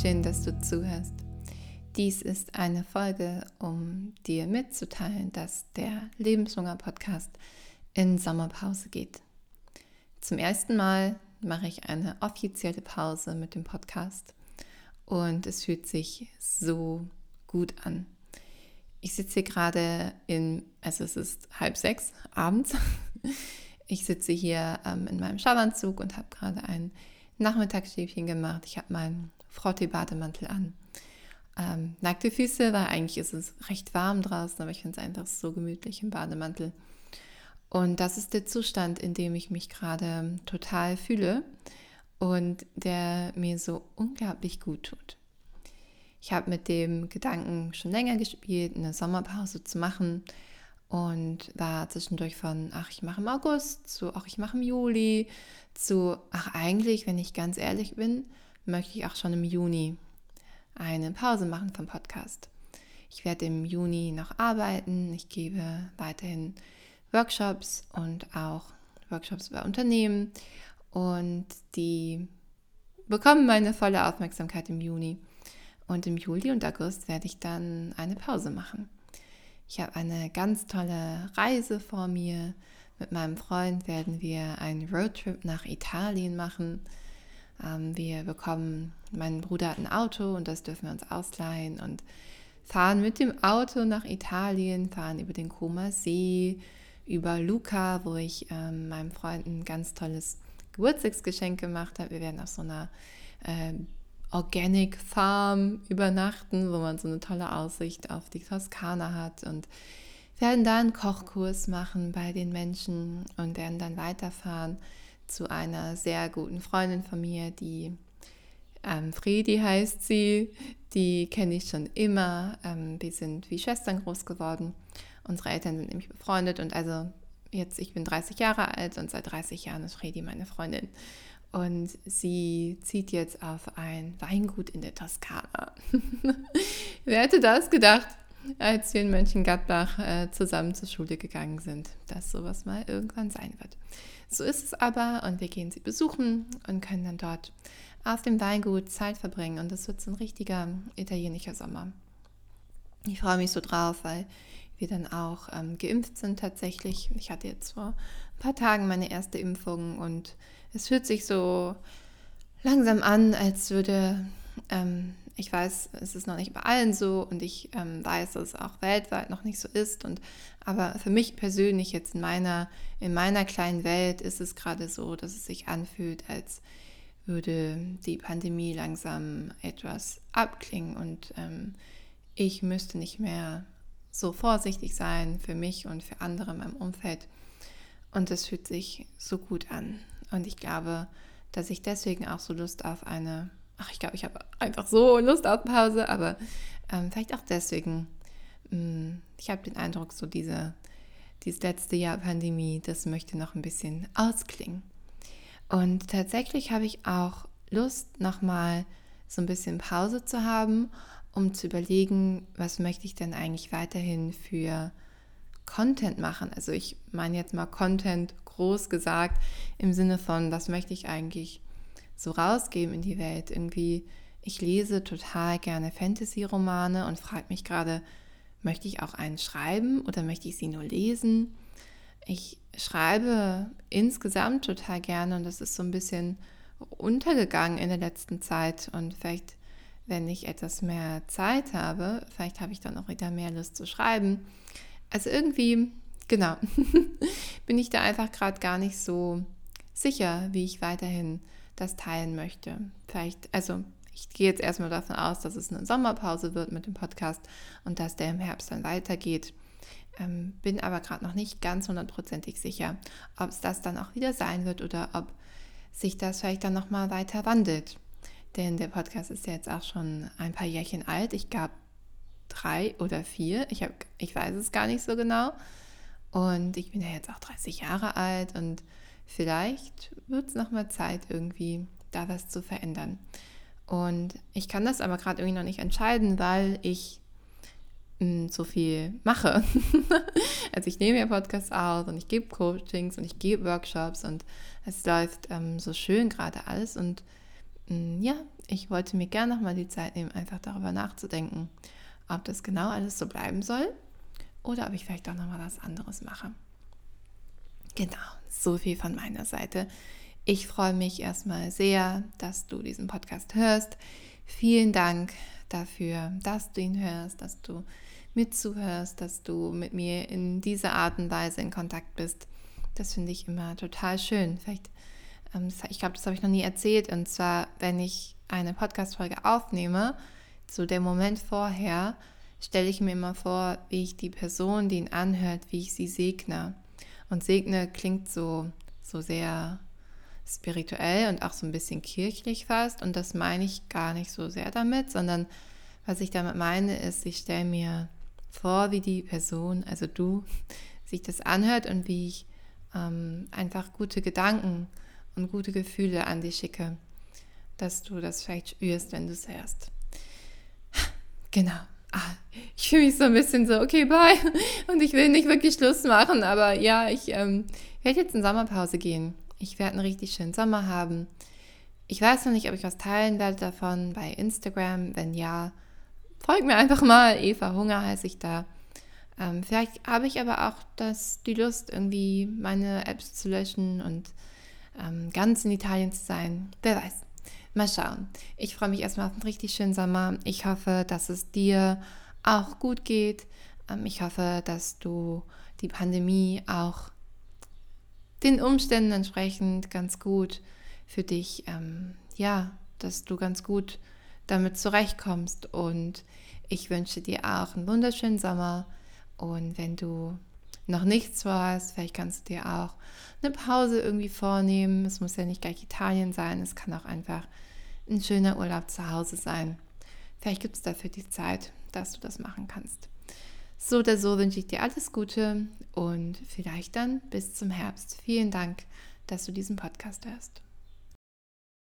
Schön, dass du zuhörst. Dies ist eine Folge, um dir mitzuteilen, dass der Lebenshunger Podcast in Sommerpause geht. Zum ersten Mal mache ich eine offizielle Pause mit dem Podcast und es fühlt sich so gut an. Ich sitze hier gerade in, also es ist halb sechs abends. Ich sitze hier ähm, in meinem Schlafanzug und habe gerade ein Nachmittagsschäfchen gemacht. Ich habe meinen Frottee-Bademantel an. Ähm, nackte Füße, weil eigentlich ist es recht warm draußen, aber ich finde es einfach so gemütlich im Bademantel. Und das ist der Zustand, in dem ich mich gerade total fühle und der mir so unglaublich gut tut. Ich habe mit dem Gedanken schon länger gespielt, eine Sommerpause zu machen und war zwischendurch von, ach, ich mache im August zu, ach, ich mache im Juli zu, ach, eigentlich, wenn ich ganz ehrlich bin, möchte ich auch schon im Juni eine Pause machen vom Podcast. Ich werde im Juni noch arbeiten. Ich gebe weiterhin Workshops und auch Workshops bei Unternehmen und die bekommen meine volle Aufmerksamkeit im Juni. Und im Juli und August werde ich dann eine Pause machen. Ich habe eine ganz tolle Reise vor mir. Mit meinem Freund werden wir einen Roadtrip nach Italien machen. Ähm, wir bekommen, mein Bruder hat ein Auto und das dürfen wir uns ausleihen und fahren mit dem Auto nach Italien, fahren über den Koma See, über Luca, wo ich ähm, meinem Freund ein ganz tolles Geburtstagsgeschenk gemacht habe. Wir werden auf so einer äh, Organic Farm übernachten, wo man so eine tolle Aussicht auf die Toskana hat und werden da einen Kochkurs machen bei den Menschen und werden dann weiterfahren zu einer sehr guten Freundin von mir, die ähm, Fredi heißt sie, die kenne ich schon immer. Ähm, wir sind wie Schwestern groß geworden. Unsere Eltern sind nämlich befreundet und also jetzt, ich bin 30 Jahre alt und seit 30 Jahren ist Fredi meine Freundin. Und sie zieht jetzt auf ein Weingut in der Toskana. Wer hätte das gedacht, als wir in Mönchengladbach äh, zusammen zur Schule gegangen sind, dass sowas mal irgendwann sein wird. So ist es aber und wir gehen sie besuchen und können dann dort auf dem Weingut Zeit verbringen und das wird so ein richtiger italienischer Sommer. Ich freue mich so drauf, weil wir dann auch ähm, geimpft sind tatsächlich. Ich hatte jetzt vor ein paar Tagen meine erste Impfung und es fühlt sich so langsam an, als würde, ähm, ich weiß, es ist noch nicht bei allen so und ich ähm, weiß, dass es auch weltweit noch nicht so ist. Und aber für mich persönlich jetzt in meiner, in meiner kleinen Welt ist es gerade so, dass es sich anfühlt, als würde die Pandemie langsam etwas abklingen und ähm, ich müsste nicht mehr so vorsichtig sein für mich und für andere in meinem Umfeld. Und es fühlt sich so gut an. Und ich glaube, dass ich deswegen auch so Lust auf eine, ach, ich glaube, ich habe einfach so Lust auf Pause, aber ähm, vielleicht auch deswegen, mh, mm, ich habe den Eindruck, so diese, dieses letzte Jahr Pandemie, das möchte noch ein bisschen ausklingen. Und tatsächlich habe ich auch Lust, nochmal so ein bisschen Pause zu haben, um zu überlegen, was möchte ich denn eigentlich weiterhin für Content machen. Also ich meine jetzt mal Content groß gesagt im Sinne von, was möchte ich eigentlich so rausgeben in die Welt. Irgendwie, ich lese total gerne Fantasy-Romane und frage mich gerade, möchte ich auch einen schreiben oder möchte ich sie nur lesen? Ich schreibe insgesamt total gerne und das ist so ein bisschen untergegangen in der letzten Zeit und vielleicht, wenn ich etwas mehr Zeit habe, vielleicht habe ich dann auch wieder mehr Lust zu schreiben. Also irgendwie genau, bin ich da einfach gerade gar nicht so sicher, wie ich weiterhin das teilen möchte. Vielleicht, also ich gehe jetzt erstmal davon aus, dass es eine Sommerpause wird mit dem Podcast und dass der im Herbst dann weitergeht. Ähm, bin aber gerade noch nicht ganz hundertprozentig sicher, ob es das dann auch wieder sein wird oder ob sich das vielleicht dann nochmal weiter wandelt. Denn der Podcast ist ja jetzt auch schon ein paar Jährchen alt. Ich gab drei oder vier. Ich, hab, ich weiß es gar nicht so genau. Und ich bin ja jetzt auch 30 Jahre alt und vielleicht wird es nochmal Zeit, irgendwie da was zu verändern. Und ich kann das aber gerade irgendwie noch nicht entscheiden, weil ich mh, hm, so viel mache. also ich nehme ja Podcasts auf und ich gebe Coachings und ich gebe Workshops und es läuft ähm, so schön gerade alles. Und mm, ja, ich wollte mir gerne nochmal die Zeit nehmen, einfach darüber nachzudenken, ob das genau alles so bleiben soll oder ob ich vielleicht auch nochmal was anderes mache. Genau, so viel von meiner Seite. Ich freue mich erstmal sehr, dass du diesen Podcast hörst. Vielen Dank dafür, dass du ihn hörst, dass du mitzuhörst, dass du mit mir in dieser Art und Weise in Kontakt bist. Das finde ich immer total schön. Vielleicht, ähm, ich glaube, das habe ich noch nie erzählt. Und zwar, wenn ich eine Podcast-Folge aufnehme, zu dem Moment vorher, stelle ich mir immer vor, wie ich die Person, die ihn anhört, wie ich sie segne. Und segne klingt so, so sehr spirituell und auch so ein bisschen kirchlich fast. Und das meine ich gar nicht so sehr damit, sondern was ich damit meine, ist, ich stelle mir vor, wie die Person, also du, sich das anhört und wie ich ähm, einfach gute Gedanken und gute Gefühle an dich schicke, dass du das vielleicht spürst, wenn du es hörst. Genau. Ah, ich fühle mich so ein bisschen so, okay, bye. Und ich will nicht wirklich Schluss machen, aber ja, ich ähm, werde jetzt in Sommerpause gehen. Ich werde einen richtig schönen Sommer haben. Ich weiß noch nicht, ob ich was teilen werde davon bei Instagram. Wenn ja, folgt mir einfach mal. Eva Hunger heiße ich da. Ähm, vielleicht habe ich aber auch das, die Lust, irgendwie meine Apps zu löschen und ähm, ganz in Italien zu sein. Wer weiß. Mal schauen. Ich freue mich erstmal auf einen richtig schönen Sommer. Ich hoffe, dass es dir auch gut geht. Ähm, ich hoffe, dass du die Pandemie auch den Umständen entsprechend ganz gut für dich, ähm, ja, dass du ganz gut damit zurechtkommst. Und ich wünsche dir auch einen wunderschönen Sommer. Und wenn du noch nichts vorhast, vielleicht kannst du dir auch eine Pause irgendwie vornehmen. Es muss ja nicht gleich Italien sein, es kann auch einfach ein schöner Urlaub zu Hause sein. Vielleicht gibt es dafür die Zeit, dass du das machen kannst. So oder so wünsche ich dir alles Gute und vielleicht dann bis zum Herbst. Vielen Dank, dass du diesen Podcast hörst.